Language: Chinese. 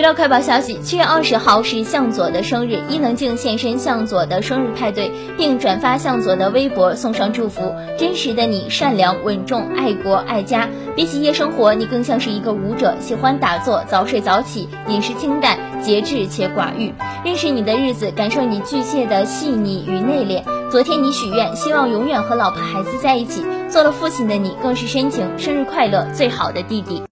娱乐快报消息七月二十号是向佐的生日伊能静现身向佐的生日派对并转发向佐的微博送上祝福。真实的你善良稳重爱国爱家比起夜生活你更像是一个舞者喜欢打坐早睡早起饮食清淡节制且寡欲。认识你的日子感受你巨蟹的细腻与内敛。昨天你许愿希望永远和老婆孩子在一起做了父亲的你更是深情生日快乐最好的弟弟。